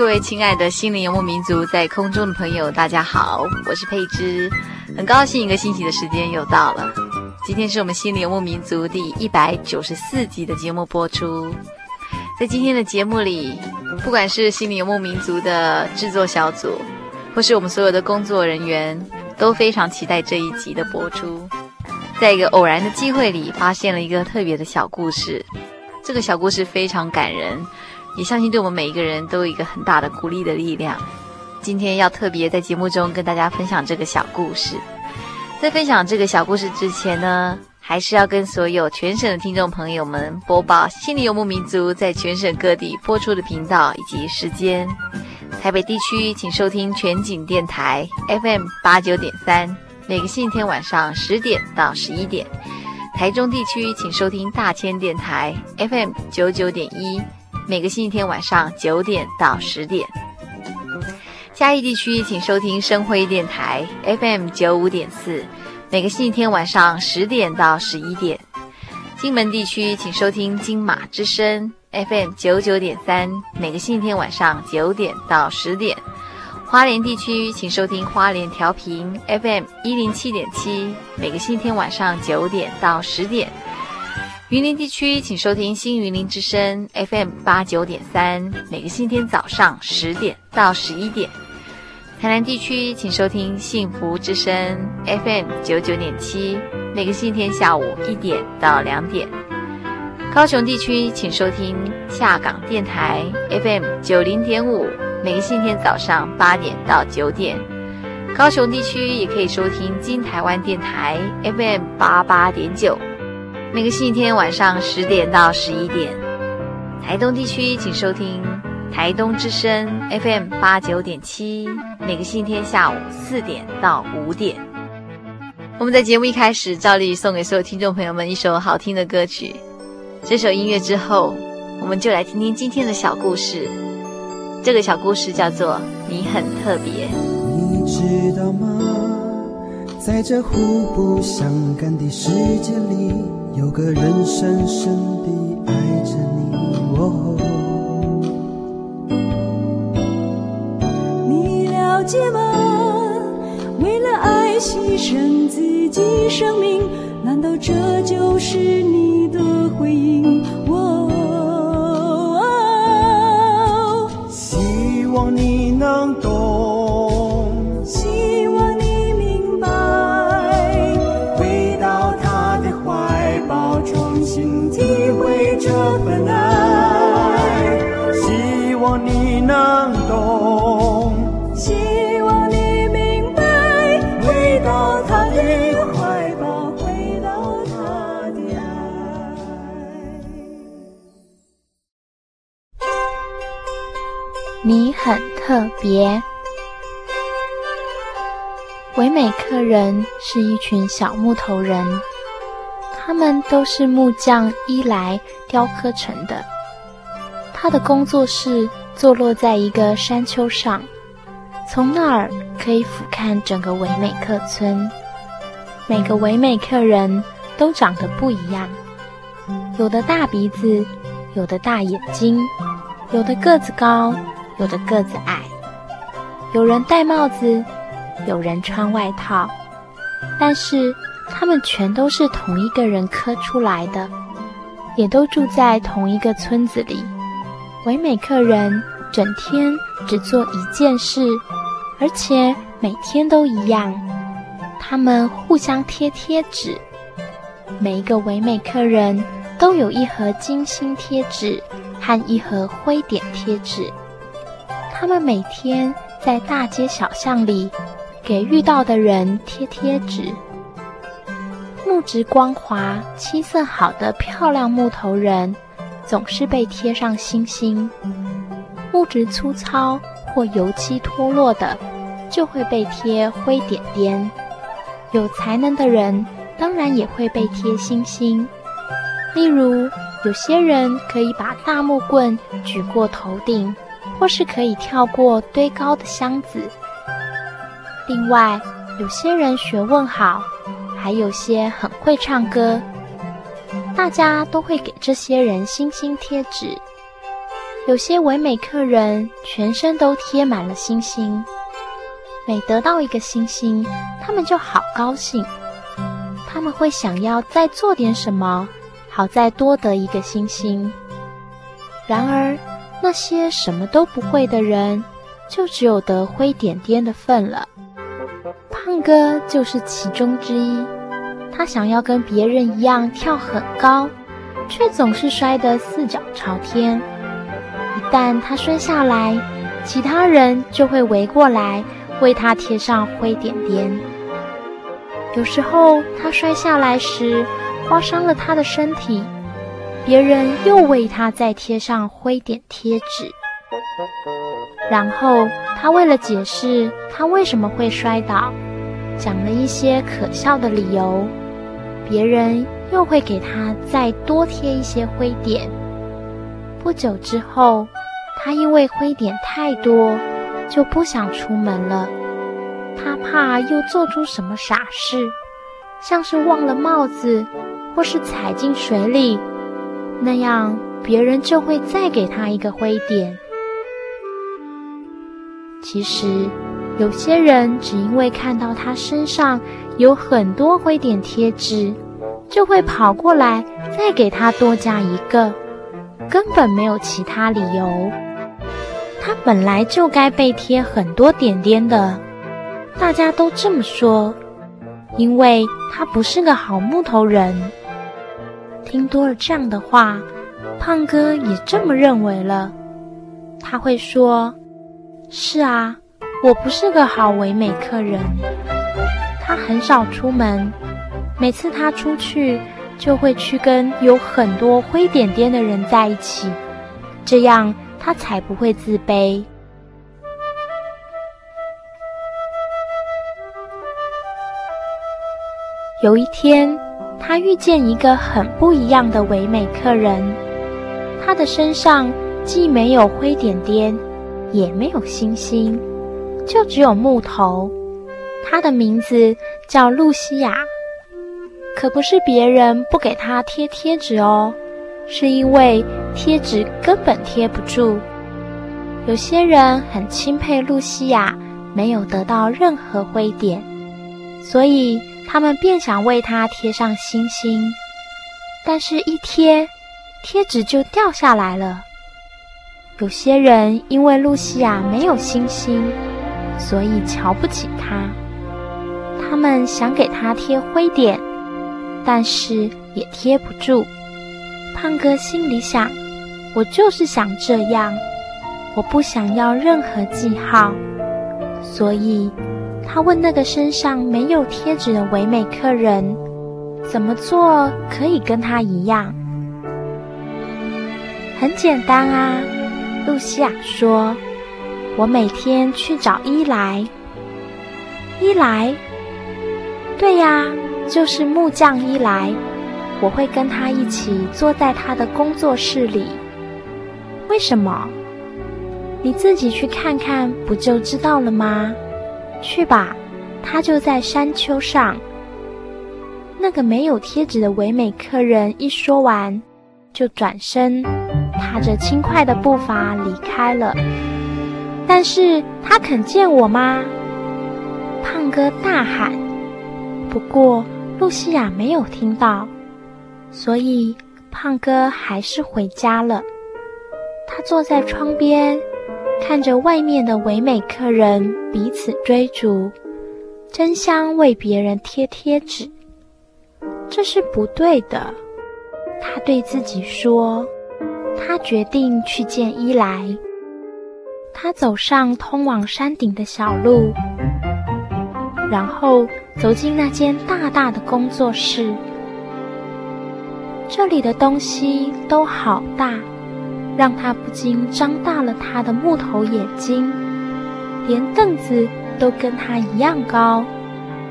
各位亲爱的心灵游牧民族，在空中的朋友，大家好，我是佩芝，很高兴一个星期的时间又到了。今天是我们心灵游牧民族第一百九十四集的节目播出。在今天的节目里，不管是心灵游牧民族的制作小组，或是我们所有的工作人员，都非常期待这一集的播出。在一个偶然的机会里，发现了一个特别的小故事，这个小故事非常感人。也相信对我们每一个人都有一个很大的鼓励的力量。今天要特别在节目中跟大家分享这个小故事。在分享这个小故事之前呢，还是要跟所有全省的听众朋友们播报心灵游牧民族在全省各地播出的频道以及时间。台北地区请收听全景电台 FM 八九点三，每个星期天晚上十点到十一点。台中地区请收听大千电台 FM 九九点一。每个星期天晚上九点到十点，嘉义地区请收听生辉电台 FM 九五点四，每个星期天晚上十点到十一点；金门地区请收听金马之声 FM 九九点三，每个星期天晚上九点到十点；花莲地区请收听花莲调频 FM 一零七点七，每个星期天晚上九点到十点。云林地区，请收听新云林之声 FM 八九点三，每个星期天早上十点到十一点。台南地区，请收听幸福之声 FM 九九点七，每个星期天下午一点到两点。高雄地区，请收听下港电台 FM 九零点五，每个星期天早上八点到九点。高雄地区也可以收听金台湾电台 FM 八八点九。每个星期天晚上十点到十一点，台东地区请收听台东之声 FM 八九点七。每个星期天下午四点到五点，我们在节目一开始照例送给所有听众朋友们一首好听的歌曲。这首音乐之后，我们就来听听今天的小故事。这个小故事叫做《你很特别》。你知道吗？在这互不相干的世界里。有个人深深地爱着你，哦，你了解吗？为了爱牺牲自己生命，难道这就是你的回应？哦，希望你能懂。特别。维美克人是一群小木头人，他们都是木匠伊莱雕刻成的。他的工作室。坐落在一个山丘上，从那儿可以俯瞰整个维美克村，每个唯美客人都长得不一样，有的大鼻子，有的大眼睛，有的个子高，有的个子矮，有人戴帽子，有人穿外套，但是他们全都是同一个人刻出来的，也都住在同一个村子里。唯美客人整天只做一件事，而且每天都一样。他们互相贴贴纸，每一个唯美客人都有一盒金星贴纸和一盒灰点贴纸。他们每天在大街小巷里给遇到的人贴贴纸。木质光滑、漆色好的漂亮木头人总是被贴上星星；木质粗糙或油漆脱落的，就会被贴灰点点。有才能的人当然也会被贴星星，例如有些人可以把大木棍举过头顶，或是可以跳过堆高的箱子。另外，有些人学问好，还有些很会唱歌，大家都会给这些人星星贴纸。有些唯美客人全身都贴满了星星。每得到一个星星，他们就好高兴。他们会想要再做点什么，好再多得一个星星。然而，那些什么都不会的人，就只有得灰点点的份了。胖哥就是其中之一。他想要跟别人一样跳很高，却总是摔得四脚朝天。一旦他摔下来，其他人就会围过来。为他贴上灰点点。有时候他摔下来时，划伤了他的身体，别人又为他再贴上灰点贴纸。然后他为了解释他为什么会摔倒，讲了一些可笑的理由，别人又会给他再多贴一些灰点。不久之后，他因为灰点太多，就不想出门了，他怕又做出什么傻事，像是忘了帽子，或是踩进水里，那样别人就会再给他一个灰点。其实，有些人只因为看到他身上有很多灰点贴纸，就会跑过来再给他多加一个，根本没有其他理由。他本来就该被贴很多点点的，大家都这么说，因为他不是个好木头人。听多了这样的话，胖哥也这么认为了。他会说：“是啊，我不是个好唯美客人。”他很少出门，每次他出去，就会去跟有很多灰点点的人在一起，这样。他才不会自卑。有一天，他遇见一个很不一样的唯美客人，他的身上既没有灰点点，也没有星星，就只有木头。他的名字叫露西亚，可不是别人不给他贴贴纸哦。是因为贴纸根本贴不住。有些人很钦佩露西亚没有得到任何灰点，所以他们便想为他贴上星星。但是，一贴，贴纸就掉下来了。有些人因为露西亚没有星星，所以瞧不起她。他们想给她贴灰点，但是也贴不住。胖哥心里想：“我就是想这样，我不想要任何记号。”所以，他问那个身上没有贴纸的唯美客人：“怎么做可以跟他一样？”很简单啊，露西亚说：“我每天去找伊莱。”伊莱？对呀，就是木匠伊莱。我会跟他一起坐在他的工作室里。为什么？你自己去看看，不就知道了吗？去吧，他就在山丘上。那个没有贴纸的唯美客人一说完，就转身，踏着轻快的步伐离开了。但是他肯见我吗？胖哥大喊。不过露西亚没有听到，所以胖哥还是回家了。他坐在窗边，看着外面的唯美客人彼此追逐，争相为别人贴贴纸。这是不对的，他对自己说。他决定去见伊莱。他走上通往山顶的小路，然后走进那间大大的工作室。这里的东西都好大，让他不禁张大了他的木头眼睛。连凳子都跟他一样高，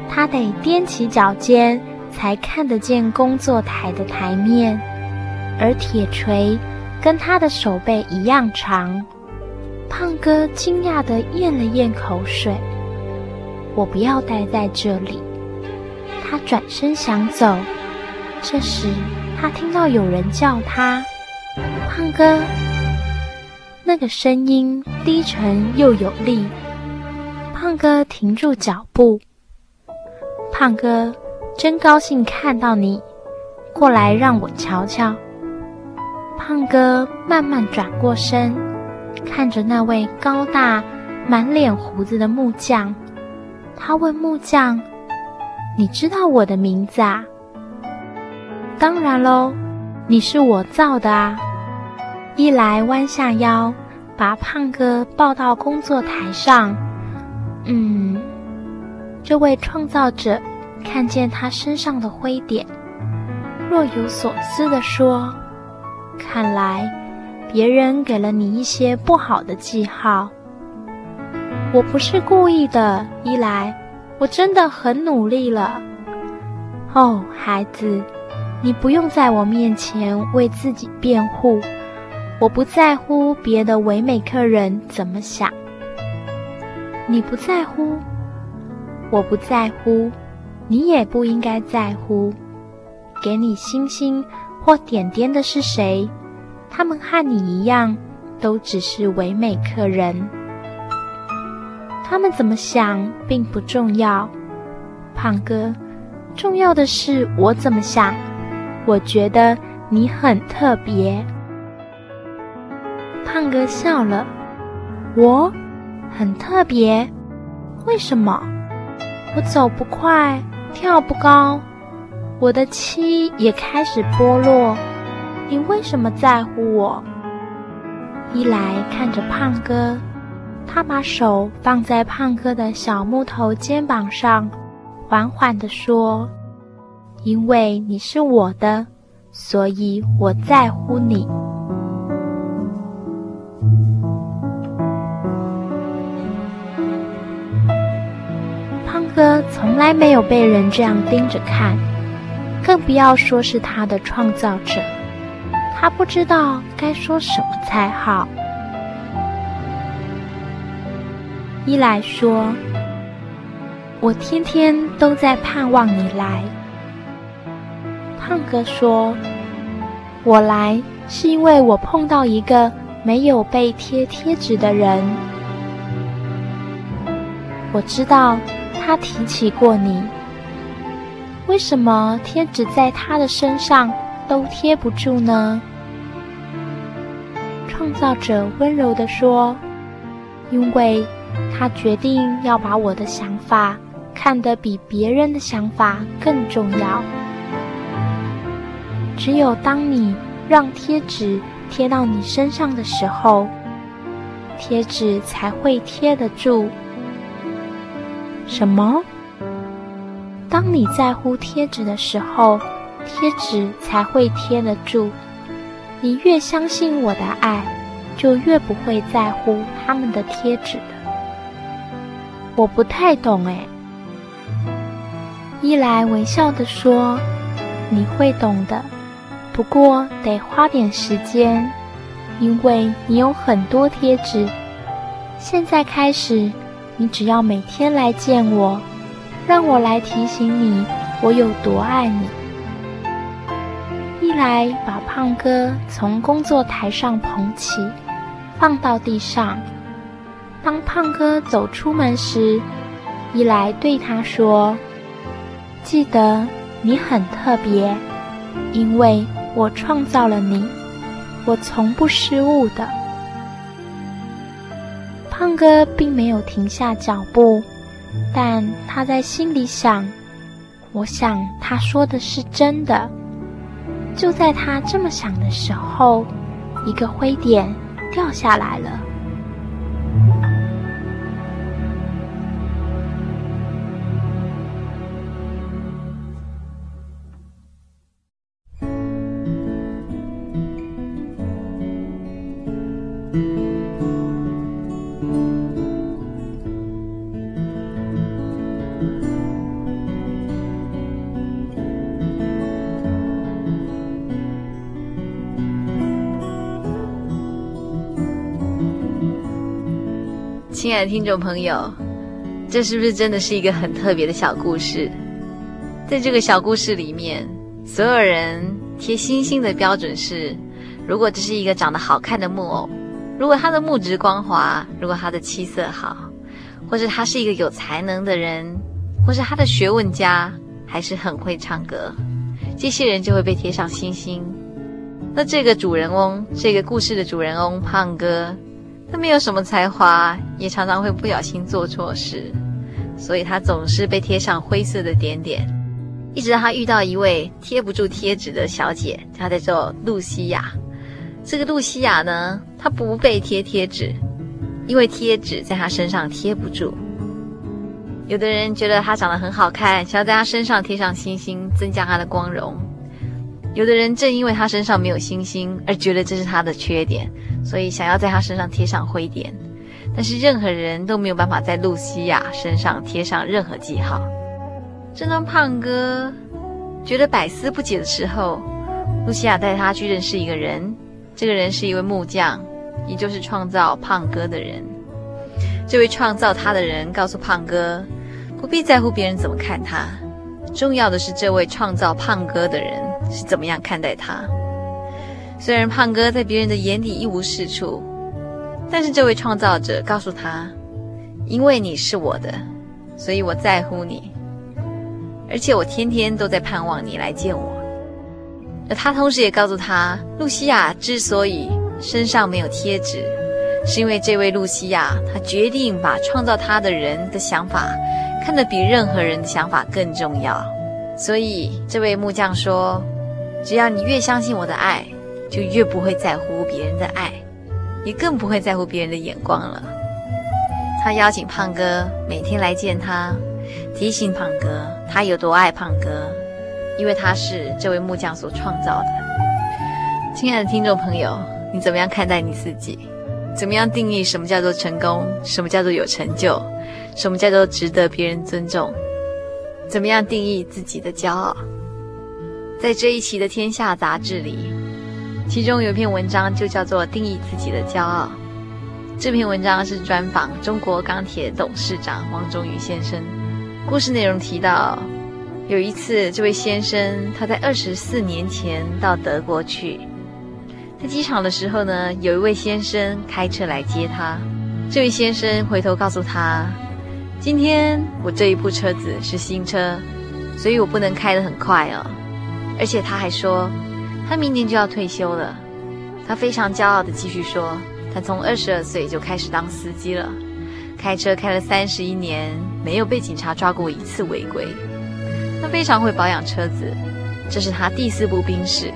他得踮起脚尖。才看得见工作台的台面，而铁锤跟他的手背一样长。胖哥惊讶地咽了咽口水。我不要待在这里。他转身想走，这时他听到有人叫他：“胖哥。”那个声音低沉又有力。胖哥停住脚步。胖哥。真高兴看到你，过来让我瞧瞧。胖哥慢慢转过身，看着那位高大、满脸胡子的木匠，他问木匠：“你知道我的名字啊？”“当然喽，你是我造的啊。”伊莱弯下腰，把胖哥抱到工作台上。“嗯，这位创造者。”看见他身上的灰点，若有所思地说：“看来别人给了你一些不好的记号。我不是故意的，伊莱，我真的很努力了。哦，孩子，你不用在我面前为自己辩护，我不在乎别的唯美客人怎么想。你不在乎，我不在乎。”你也不应该在乎，给你星星或点点的是谁？他们和你一样，都只是唯美客人。他们怎么想并不重要，胖哥，重要的是我怎么想。我觉得你很特别。胖哥笑了，我很特别？为什么？我走不快。跳不高，我的漆也开始剥落。你为什么在乎我？伊莱看着胖哥，他把手放在胖哥的小木头肩膀上，缓缓地说：“因为你是我的，所以我在乎你。”胖哥从来没有被人这样盯着看，更不要说是他的创造者。他不知道该说什么才好。伊莱说：“我天天都在盼望你来。”胖哥说：“我来是因为我碰到一个没有被贴贴纸的人。我知道。”他提起过你，为什么贴纸在他的身上都贴不住呢？创造者温柔地说：“因为他决定要把我的想法看得比别人的想法更重要。只有当你让贴纸贴到你身上的时候，贴纸才会贴得住。”什么？当你在乎贴纸的时候，贴纸才会贴得住。你越相信我的爱，就越不会在乎他们的贴纸的。我不太懂哎。伊莱微笑地说：“你会懂的，不过得花点时间，因为你有很多贴纸。现在开始。”你只要每天来见我，让我来提醒你我有多爱你。”一来把胖哥从工作台上捧起，放到地上。当胖哥走出门时，一来对他说：“记得你很特别，因为我创造了你，我从不失误的。”胖哥并没有停下脚步，但他在心里想：“我想他说的是真的。”就在他这么想的时候，一个灰点掉下来了。亲爱的听众朋友，这是不是真的是一个很特别的小故事？在这个小故事里面，所有人贴星星的标准是：如果这是一个长得好看的木偶，如果他的木质光滑，如果他的气色好，或是他是一个有才能的人，或是他的学问家，还是很会唱歌，这些人就会被贴上星星。那这个主人翁，这个故事的主人翁胖哥。他没有什么才华，也常常会不小心做错事，所以他总是被贴上灰色的点点。一直到他遇到一位贴不住贴纸的小姐，她叫做露西亚。这个露西亚呢，她不被贴贴纸，因为贴纸在她身上贴不住。有的人觉得她长得很好看，想要在她身上贴上星星，增加她的光荣。有的人正因为他身上没有星星而觉得这是他的缺点，所以想要在他身上贴上灰点。但是任何人都没有办法在露西亚身上贴上任何记号。正当胖哥觉得百思不解的时候，露西亚带他去认识一个人，这个人是一位木匠，也就是创造胖哥的人。这位创造他的人告诉胖哥，不必在乎别人怎么看他，重要的是这位创造胖哥的人。是怎么样看待他？虽然胖哥在别人的眼里一无是处，但是这位创造者告诉他：“因为你是我的，所以我在乎你，而且我天天都在盼望你来见我。”而他同时也告诉他，露西亚之所以身上没有贴纸，是因为这位露西亚她决定把创造她的人的想法看得比任何人的想法更重要。所以这位木匠说。只要你越相信我的爱，就越不会在乎别人的爱，也更不会在乎别人的眼光了。他邀请胖哥每天来见他，提醒胖哥他有多爱胖哥，因为他是这位木匠所创造的。亲爱的听众朋友，你怎么样看待你自己？怎么样定义什么叫做成功？什么叫做有成就？什么叫做值得别人尊重？怎么样定义自己的骄傲？在这一期的《天下》杂志里，其中有一篇文章就叫做《定义自己的骄傲》。这篇文章是专访中国钢铁董事长王忠宇先生。故事内容提到，有一次，这位先生他在二十四年前到德国去，在机场的时候呢，有一位先生开车来接他。这位先生回头告诉他：“今天我这一部车子是新车，所以我不能开得很快哦。”而且他还说，他明年就要退休了。他非常骄傲地继续说，他从二十二岁就开始当司机了，开车开了三十一年，没有被警察抓过一次违规。他非常会保养车子，这是他第四部宾士，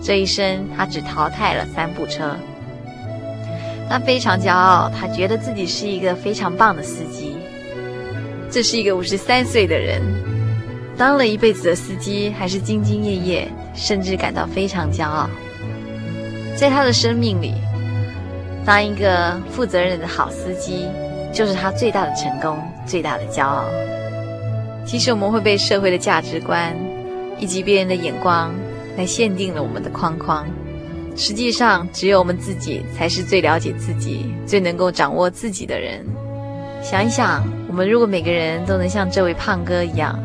这一生他只淘汰了三部车。他非常骄傲，他觉得自己是一个非常棒的司机。这是一个五十三岁的人。当了一辈子的司机，还是兢兢业业，甚至感到非常骄傲。在他的生命里，当一个负责任的好司机，就是他最大的成功，最大的骄傲。其实我们会被社会的价值观以及别人的眼光来限定了我们的框框。实际上，只有我们自己才是最了解自己、最能够掌握自己的人。想一想，我们如果每个人都能像这位胖哥一样。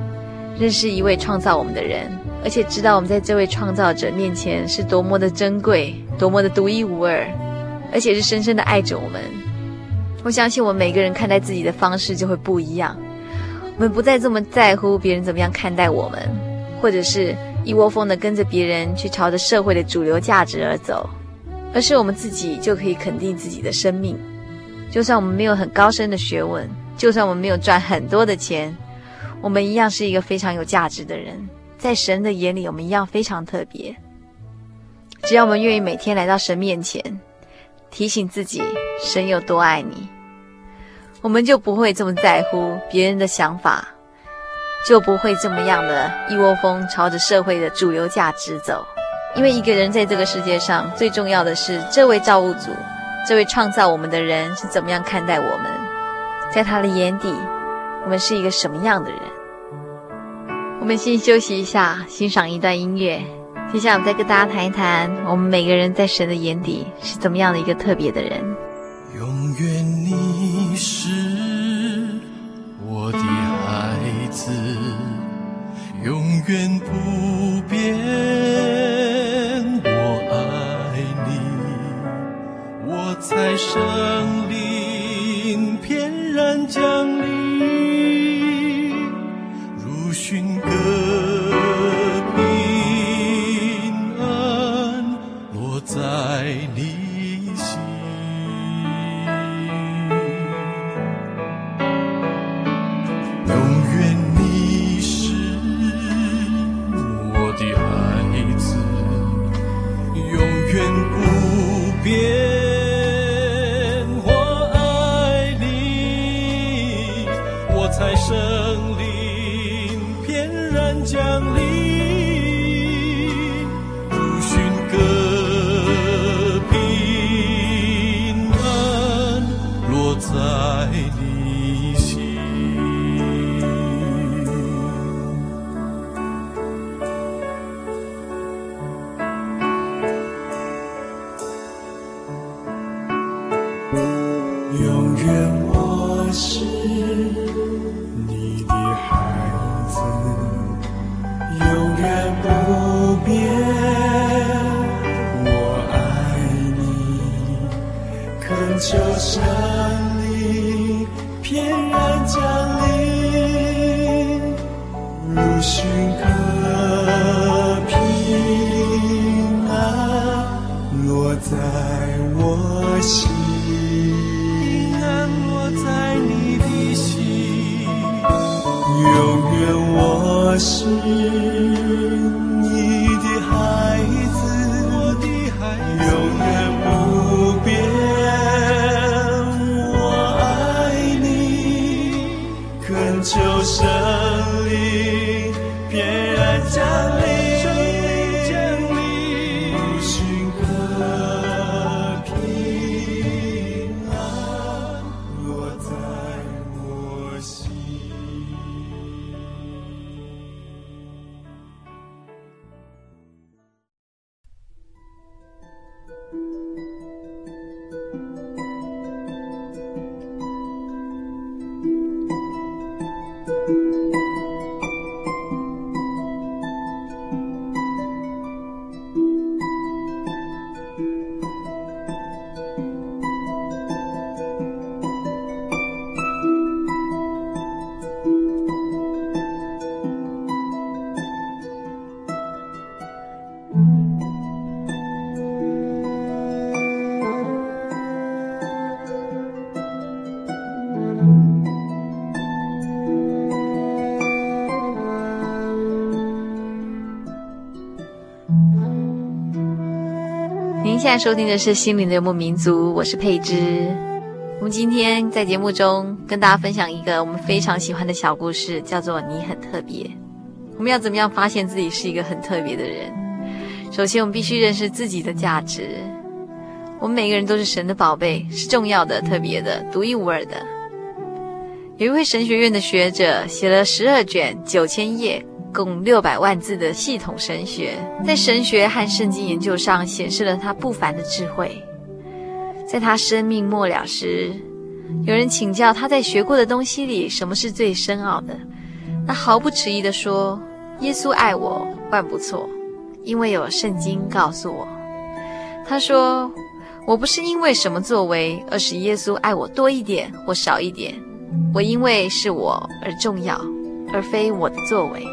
认识一位创造我们的人，而且知道我们在这位创造者面前是多么的珍贵，多么的独一无二，而且是深深的爱着我们。我相信我们每个人看待自己的方式就会不一样。我们不再这么在乎别人怎么样看待我们，或者是一窝蜂的跟着别人去朝着社会的主流价值而走，而是我们自己就可以肯定自己的生命。就算我们没有很高深的学问，就算我们没有赚很多的钱，我们一样是一个非常有价值的人。在神的眼里，我们一样非常特别。只要我们愿意每天来到神面前，提醒自己神有多爱你。我们就不会这么在乎别人的想法，就不会这么样的一窝蜂朝着社会的主流价值走。因为一个人在这个世界上，最重要的是这位造物主，这位创造我们的人是怎么样看待我们，在他的眼底，我们是一个什么样的人。我们先休息一下，欣赏一段音乐。接下来我们再跟大家谈一谈，我们每个人在神的眼底是怎么样的一个特别的人。永远你是我的孩子，永远不变。在圣灵翩然降临，如寻歌。现在收听的是《心灵的游牧民族》，我是佩芝。我们今天在节目中跟大家分享一个我们非常喜欢的小故事，叫做“你很特别”。我们要怎么样发现自己是一个很特别的人？首先，我们必须认识自己的价值。我们每个人都是神的宝贝，是重要的、特别的、独一无二的。有一位神学院的学者写了十二卷九千页。共六百万字的系统神学，在神学和圣经研究上显示了他不凡的智慧。在他生命末了时，有人请教他在学过的东西里，什么是最深奥的？他毫不迟疑地说：“耶稣爱我，万不错，因为有圣经告诉我。”他说：“我不是因为什么作为，而使耶稣爱我多一点或少一点。我因为是我而重要，而非我的作为。”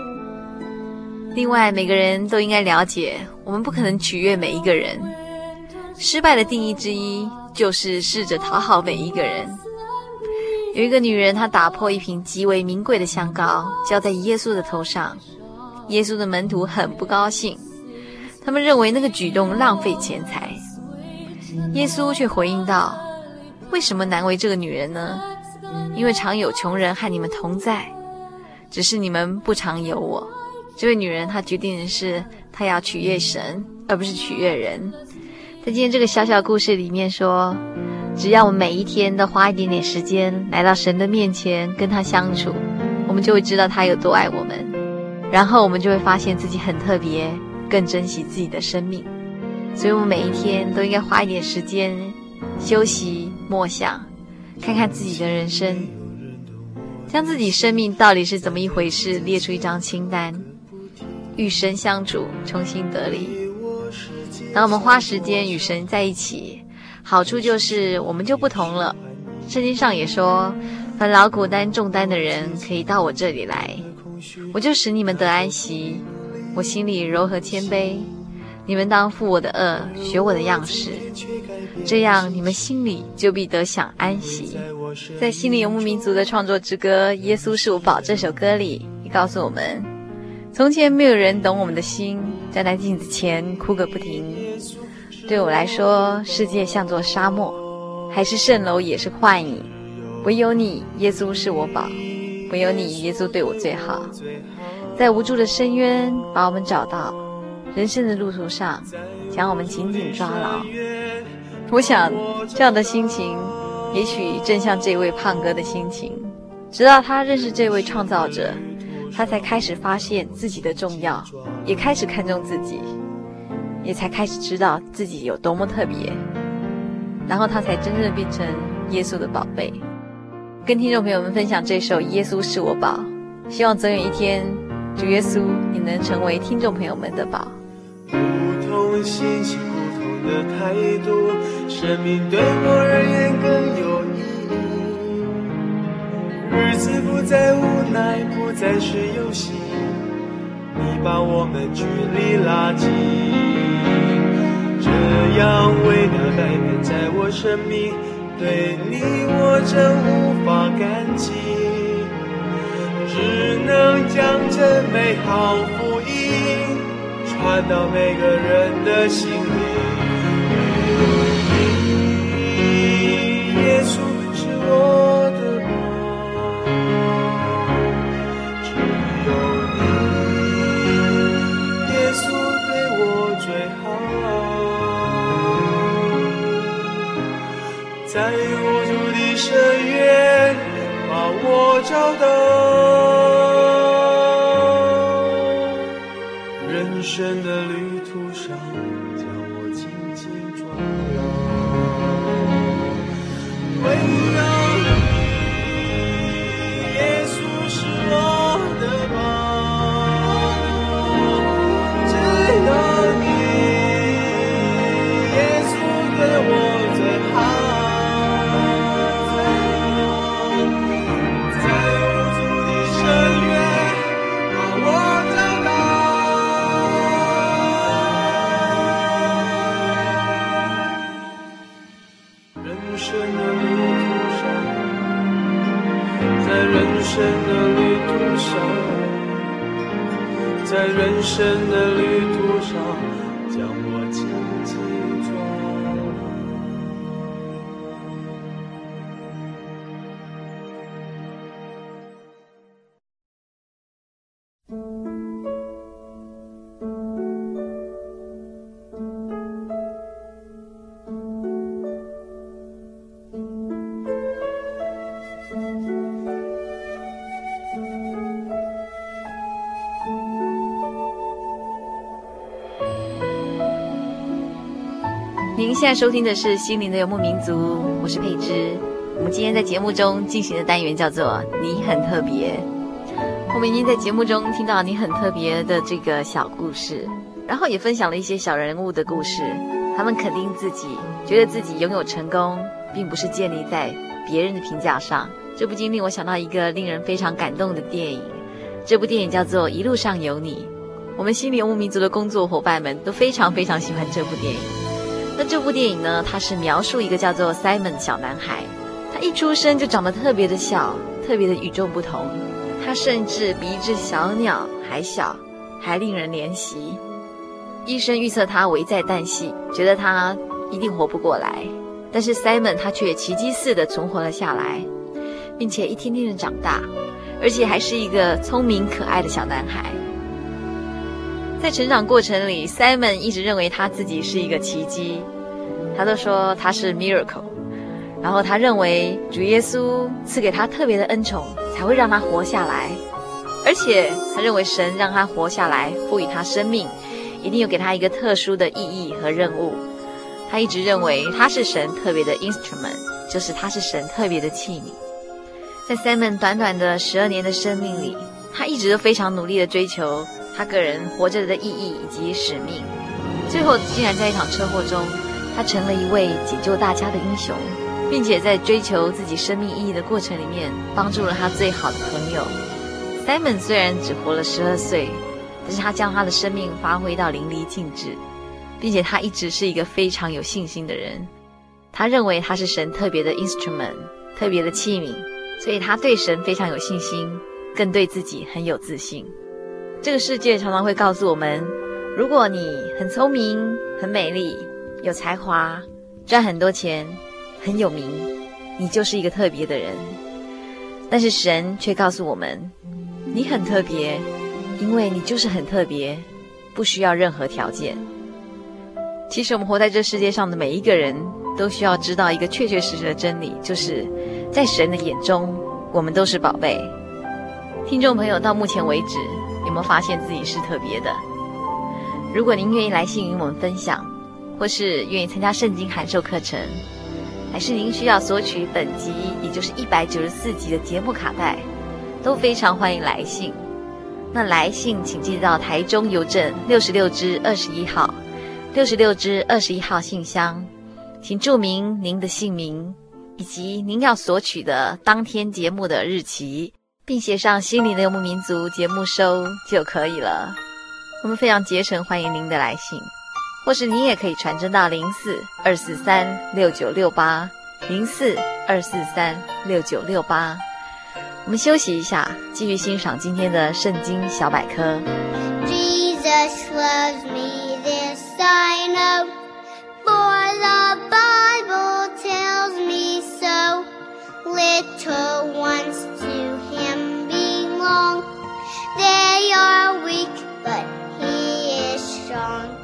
另外，每个人都应该了解，我们不可能取悦每一个人。失败的定义之一，就是试着讨好每一个人。有一个女人，她打破一瓶极为名贵的香膏，浇在耶稣的头上。耶稣的门徒很不高兴，他们认为那个举动浪费钱财。耶稣却回应道：“为什么难为这个女人呢？因为常有穷人和你们同在，只是你们不常有我。”这位女人，她决定的是，她要取悦神，而不是取悦人。在今天这个小小故事里面说。只要我们每一天都花一点点时间来到神的面前跟他相处，我们就会知道他有多爱我们，然后我们就会发现自己很特别，更珍惜自己的生命。所以，我们每一天都应该花一点时间休息、默想，看看自己的人生，将自己生命到底是怎么一回事列出一张清单，与神相处，重新得力。当我们花时间与神在一起。好处就是我们就不同了。圣经上也说：“凡劳苦担重担的人，可以到我这里来，我就使你们得安息。我心里柔和谦卑，你们当负我的轭，学我的样式，这样你们心里就必得享安息。”在《心灵游牧民族的创作之歌》《耶稣是我宝》这首歌里，也告诉我们：从前没有人懂我们的心，站在镜子前哭个不停。对我来说，世界像座沙漠，还是蜃楼也是幻影。唯有你，耶稣是我宝；唯有你，耶稣对我最好。在无助的深渊把我们找到，人生的路途上将我们紧紧抓牢。我想，这样的心情，也许正像这位胖哥的心情。直到他认识这位创造者，他才开始发现自己的重要，也开始看重自己。也才开始知道自己有多么特别，然后他才真正变成耶稣的宝贝。跟听众朋友们分享这首《耶稣是我宝》，希望总有一天，主耶稣，你能成为听众朋友们的宝。不同心情，不同的态度，生命对我而言更有。日子不再无奈，不再是游戏，你把我们距离拉近。这样微妙改变在我生命，对你我真无法感激，只能将这美好福音传到每个人的心里。我人生的旅途上在人生的旅途上现在收听的是《心灵的游牧民族》，我是佩芝。我们今天在节目中进行的单元叫做“你很特别”。我们已经在节目中听到你很特别的这个小故事，然后也分享了一些小人物的故事。他们肯定自己，觉得自己拥有成功，并不是建立在别人的评价上。这不禁令我想到一个令人非常感动的电影。这部电影叫做《一路上有你》。我们心灵游牧民族的工作伙伴们都非常非常喜欢这部电影。那这部电影呢，它是描述一个叫做 Simon 小男孩，他一出生就长得特别的小，特别的与众不同。他甚至比一只小鸟还小，还令人怜惜。医生预测他危在旦夕，觉得他一定活不过来。但是 Simon 他却奇迹似的存活了下来，并且一天天的长大，而且还是一个聪明可爱的小男孩。在成长过程里，Simon 一直认为他自己是一个奇迹，他都说他是 miracle。然后他认为主耶稣赐给他特别的恩宠，才会让他活下来，而且他认为神让他活下来，赋予他生命，一定有给他一个特殊的意义和任务。他一直认为他是神特别的 instrument，就是他是神特别的器皿。在 Simon 短短的十二年的生命里，他一直都非常努力的追求他个人活着的意义以及使命。最后，竟然在一场车祸中，他成了一位解救大家的英雄。并且在追求自己生命意义的过程里面，帮助了他最好的朋友。Simon 虽然只活了十二岁，但是他将他的生命发挥到淋漓尽致，并且他一直是一个非常有信心的人。他认为他是神特别的 instrument，特别的器皿，所以他对神非常有信心，更对自己很有自信。这个世界常常会告诉我们：如果你很聪明、很美丽、有才华、赚很多钱。很有名，你就是一个特别的人。但是神却告诉我们，你很特别，因为你就是很特别，不需要任何条件。其实我们活在这世界上的每一个人都需要知道一个确确实实的真理，就是在神的眼中，我们都是宝贝。听众朋友，到目前为止有没有发现自己是特别的？如果您愿意来信与我们分享，或是愿意参加圣经函授课程。还是您需要索取本集，也就是一百九十四集的节目卡带，都非常欢迎来信。那来信请寄到台中邮政六十六支二十一号，六十六支二十一号信箱，请注明您的姓名以及您要索取的当天节目的日期，并写上“心灵的游牧民族”节目收就可以了。我们非常竭诚欢迎您的来信。或是您也可以传真到零四二四三六九六八零四二四三六九六八。我们休息一下，继续欣赏今天的圣经小百科。Jesus loves me, this I know, for the Bible tells me so. Little ones to belong, they are weak, but he is strong.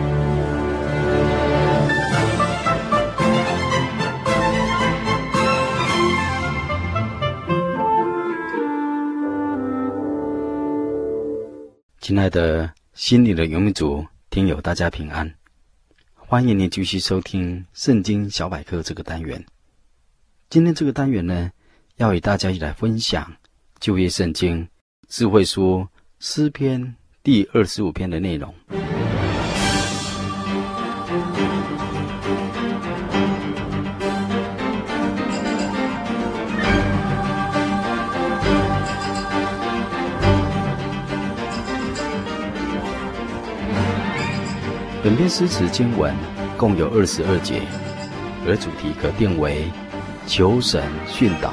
亲爱的心里的游民族听友，大家平安！欢迎您继续收听《圣经小百科》这个单元。今天这个单元呢，要与大家一起来分享旧约圣经智慧书诗篇第二十五篇的内容。本篇诗词经文共有二十二节，而主题可定为求神训导，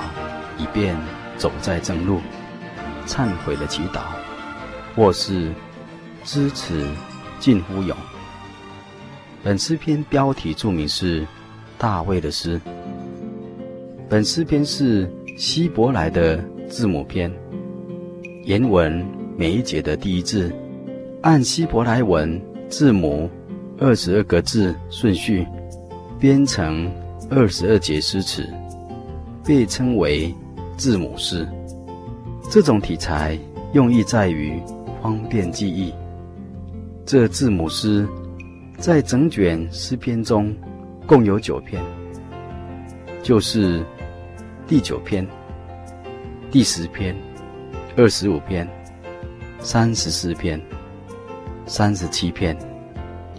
以便走在正路；忏悔的祈祷，或是支持近乎勇。本诗篇标题注明是大卫的诗。本诗篇是希伯来的字母篇，原文每一节的第一字按希伯来文字母。二十二个字顺序编成二十二节诗词，被称为字母诗。这种题材用意在于方便记忆。这字母诗在整卷诗篇中共有九篇，就是第九篇、第十篇、二十五篇、三十四篇、三十七篇。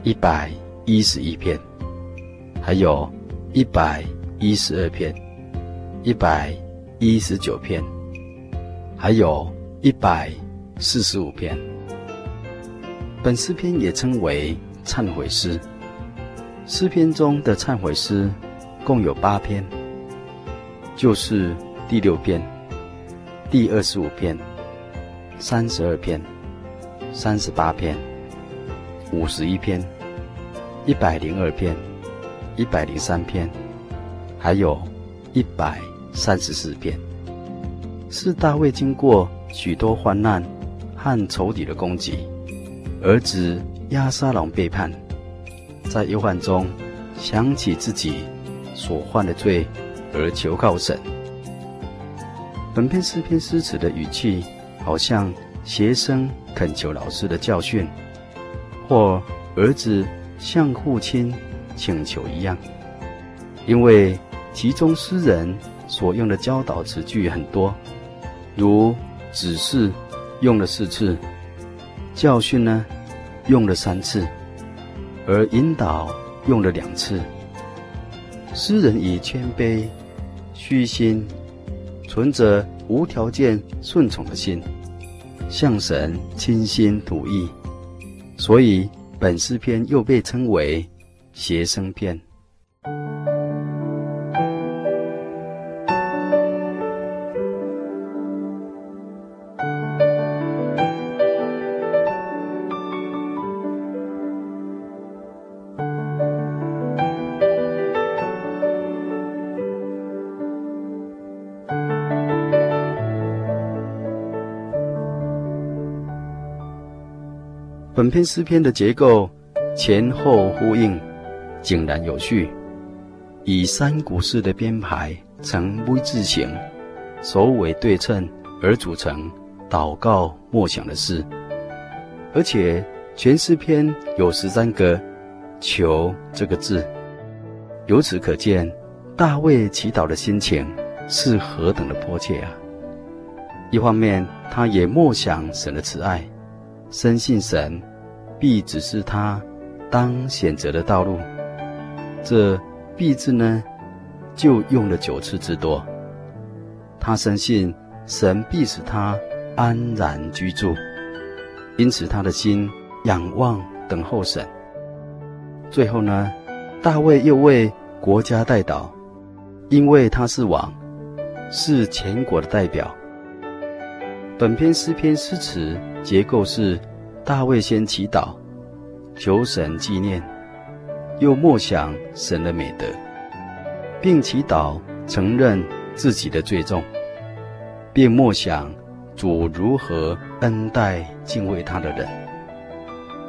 一百一十一篇，还有一百一十二篇，一百一十九篇，还有一百四十五篇。本诗篇也称为忏悔诗。诗篇中的忏悔诗共有八篇，就是第六篇、第二十五篇、三十二篇、三十八篇、五十一篇、一百零二篇、一百零三篇，还有一百三十四篇，是大卫经过许多患难和仇敌的攻击，儿子亚沙龙背叛。在忧患中，想起自己所犯的罪，而求告神。本篇诗篇诗词的语气，好像学生恳求老师的教训，或儿子向父亲请求一样。因为其中诗人所用的教导词句很多，如指示用了四次，教训呢用了三次。而引导用了两次。诗人以谦卑、虚心，存着无条件顺从的心，向神倾心吐意，所以本诗篇又被称为学生篇。篇诗篇的结构前后呼应，井然有序，以三股式的编排呈 V 字形，首尾对称而组成祷告默想的诗。而且全诗篇有十三个“求”这个字，由此可见大卫祈祷的心情是何等的迫切啊！一方面，他也默想神的慈爱，深信神。必只是他当选择的道路。这“必”字呢，就用了九次之多。他深信神必使他安然居住，因此他的心仰望等候神。最后呢，大卫又为国家代祷，因为他是王，是全国的代表。本篇诗篇诗词结构是。大卫先祈祷，求神纪念，又默想神的美德，并祈祷承认自己的罪重，并默想主如何恩待敬畏他的人，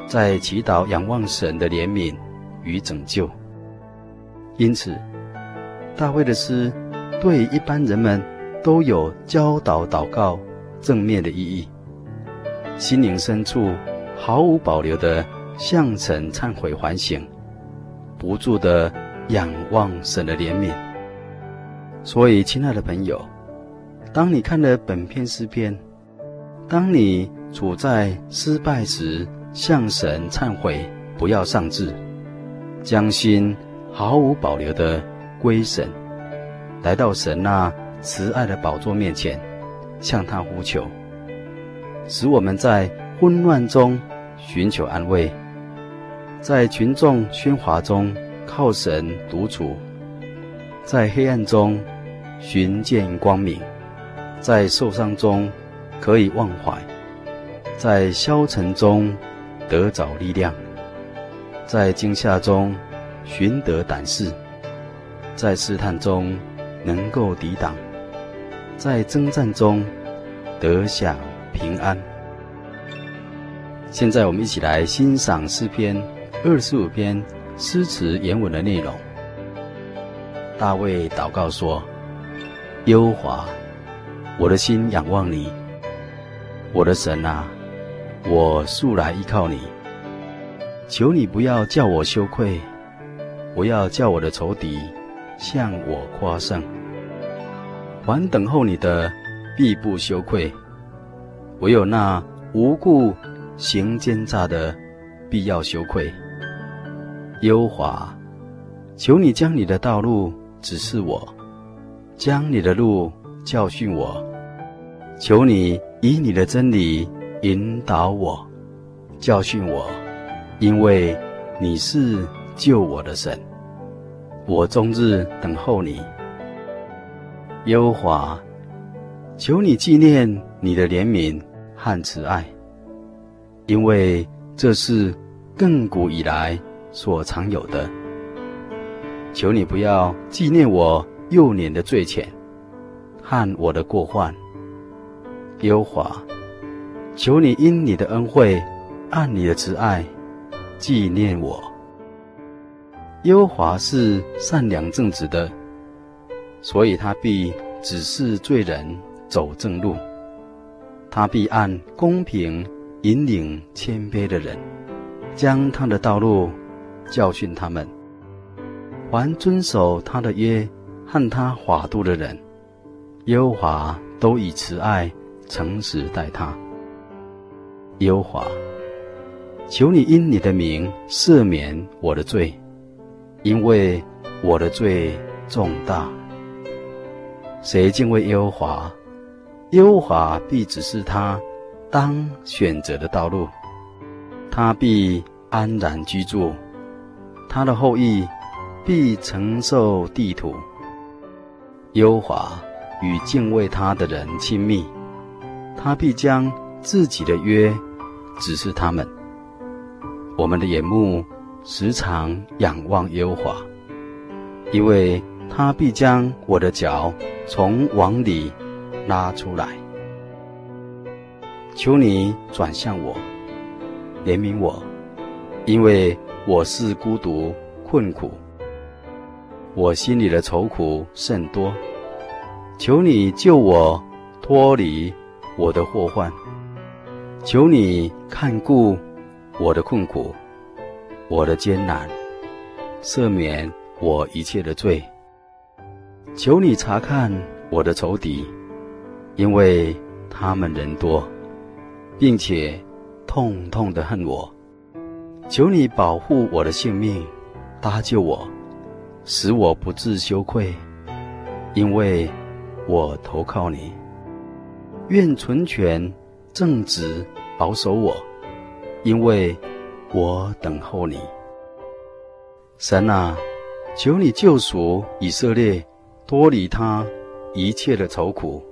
在祈祷仰望神的怜悯与拯救。因此，大卫的诗对一般人们都有教导祷告正面的意义，心灵深处。毫无保留地向神忏悔反省，不住地仰望神的怜悯。所以，亲爱的朋友，当你看了本篇诗篇，当你处在失败时，向神忏悔，不要丧志，将心毫无保留地归神，来到神那慈爱的宝座面前，向他呼求，使我们在混乱中。寻求安慰，在群众喧哗中靠神独处，在黑暗中寻见光明，在受伤中可以忘怀，在消沉中得找力量，在惊吓中寻得胆识，在试探中能够抵挡，在征战中得享平安。现在我们一起来欣赏诗篇二十五篇诗词原文的内容。大卫祷告说：“耶和华，我的心仰望你，我的神啊，我素来依靠你。求你不要叫我羞愧，不要叫我的仇敌向我夸胜。凡等候你的，必不羞愧；唯有那无故。”行奸诈的，必要羞愧。优华，求你将你的道路指示我，将你的路教训我。求你以你的真理引导我，教训我，因为你是救我的神。我终日等候你，优华，求你纪念你的怜悯和慈爱，因为这是亘古以来所常有的。求你不要纪念我幼年的罪浅和我的过患，优华，求你因你的恩惠，按你的慈爱纪念我。优华是善良正直的，所以他必指示罪人走正路，他必按公平引领谦卑的人，将他的道路教训他们。凡遵守他的约和他法度的人，耶和华都以慈爱、诚实待他。耶和华，求你因你的名赦免我的罪，因为我的罪重大。谁敬畏耶和华，耶和华必指示他当选择的道路，他必安然居住，他的后裔。必承受地土。优华与敬畏他的人亲密，他必将自己的约指示他们。我们的眼目时常仰望优华，因为他必将我的脚从网里拉出来。求你转向我，怜悯我，因为我是孤独困苦。我心里的愁苦甚多，求你救我脱离我的祸患，求你看顾我的困苦，我的艰难，赦免我一切的罪。求你察看我的仇敌，因为他们人多，并且痛痛的恨我。求你保护我的性命，搭救我。使我不致羞愧，因为我投靠你。愿存全正直保守我，因为我等候你。神啊，求你救赎以色列，脱离他一切的愁苦。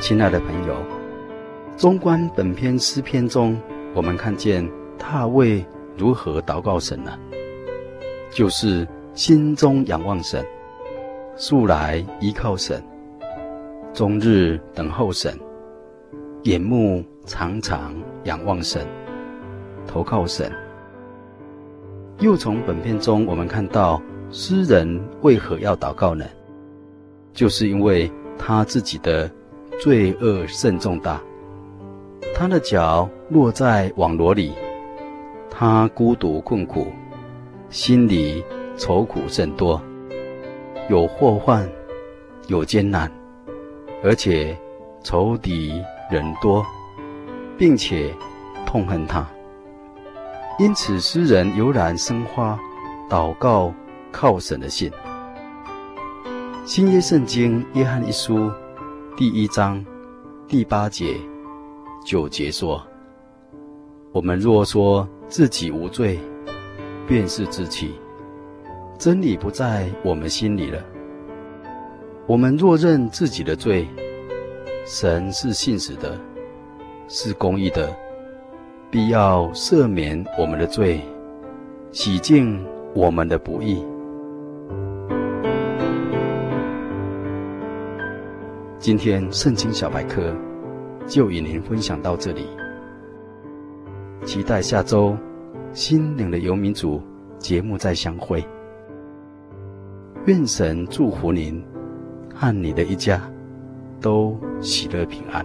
亲爱的朋友，纵观本篇诗篇中，我们看见大卫如何祷告神呢？就是心中仰望神，素来依靠神，终日等候神，眼目常常仰望神，投靠神。又从本篇中，我们看到诗人为何要祷告呢？就是因为他自己的。罪恶甚重大，他的脚落在网罗里，他孤独困苦，心里愁苦甚多，有祸患，有艰难，而且仇敌人多，并且痛恨他。因此，诗人油然生发祷告靠神的信。新约圣经约翰一书。第一章第八节、九节说：“我们若说自己无罪，便是自欺，真理不在我们心里了。我们若认自己的罪，神是信实的，是公义的，必要赦免我们的罪，洗净我们的不义。”今天圣经小百科就与您分享到这里，期待下周新领的游民组节目再相会。愿神祝福您和你的一家都喜乐平安。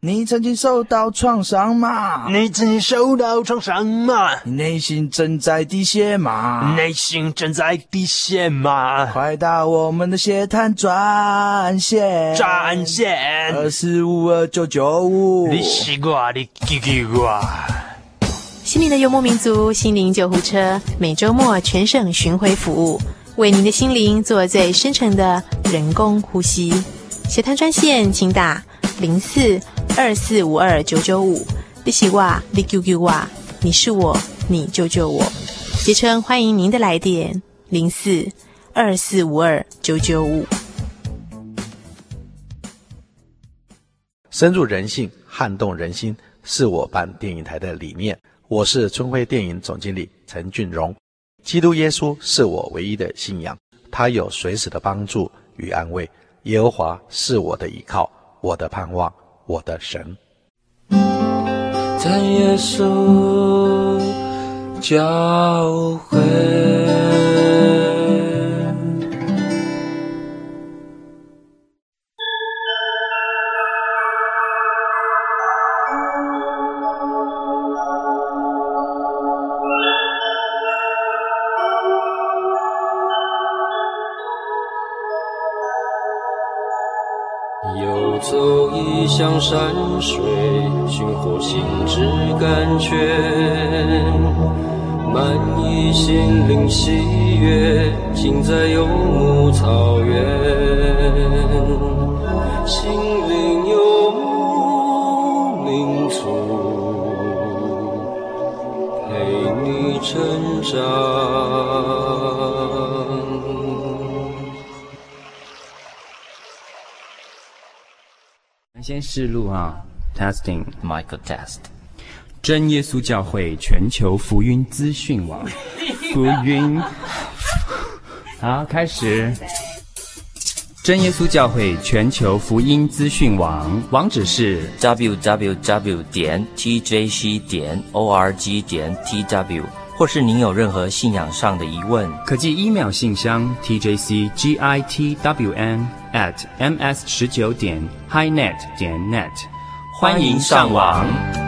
你曾经受到创伤吗？你曾经受到创伤吗？你内心正在滴血吗？内心正在滴血吗？快打我们的血滩专线，专线二四五二九九五。你西瓜，你给给我。心灵的游牧民族，心灵救护车，每周末全省巡回服务，为您的心灵做最深层的人工呼吸。血滩专线，请打零四二四五二九九五。你是我，你救救我，你是我，你救救我。捷诚欢迎您的来电零四二四五二九九五。深入人性，撼动人心，是我办电影台的理念。我是春晖电影总经理陈俊荣，基督耶稣是我唯一的信仰，他有随时的帮助与安慰，耶和华是我的依靠，我的盼望，我的神。在耶稣教会。走一向山水寻获心之甘泉，满溢心灵喜悦，尽在游牧草原。心灵游牧民族，陪你成长。先试录啊，testing，Michael test。真耶稣教会全球福音资讯网，福音。好，开始。真耶稣教会全球福音资讯网，网址是 www 点 tjc 点 org 点 tw，或是您有任何信仰上的疑问，可寄 email 信箱 tjcgitwn at ms 十九点 highnet 点 net，欢迎上网。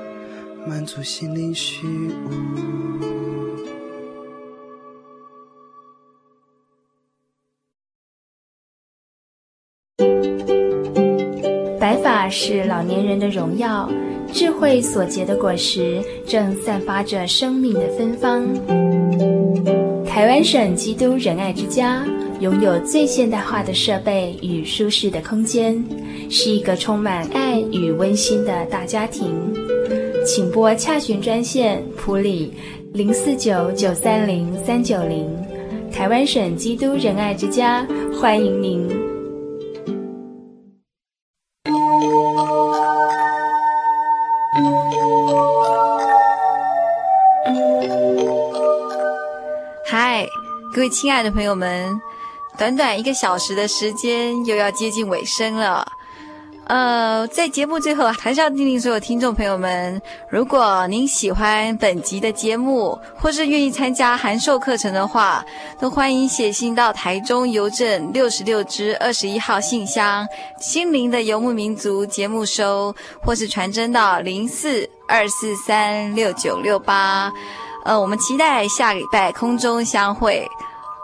满足心灵虚无。白发是老年人的荣耀，智慧所结的果实正散发着生命的芬芳。台湾省基督仁爱之家拥有最现代化的设备与舒适的空间。是一个充满爱与温馨的大家庭，请拨洽询专线普里零四九九三零三九零，台湾省基督仁爱之家欢迎您。嗨，各位亲爱的朋友们，短短一个小时的时间又要接近尾声了。呃，在节目最后，还是要叮咛所有听众朋友们：如果您喜欢本集的节目，或是愿意参加函授课程的话，都欢迎写信到台中邮政六十六支二十一号信箱“心灵的游牧民族”节目收，或是传真到零四二四三六九六八。呃，我们期待下礼拜空中相会。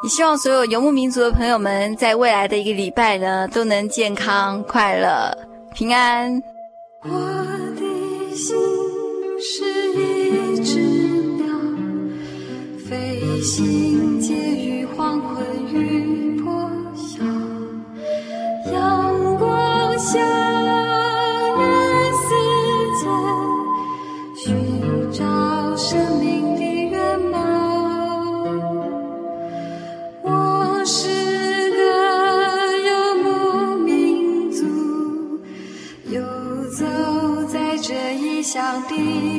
也希望所有游牧民族的朋友们，在未来的一个礼拜呢，都能健康快乐。平安。我的心是一只鸟，飞行介于黄昏与破晓，阳光下。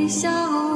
笑。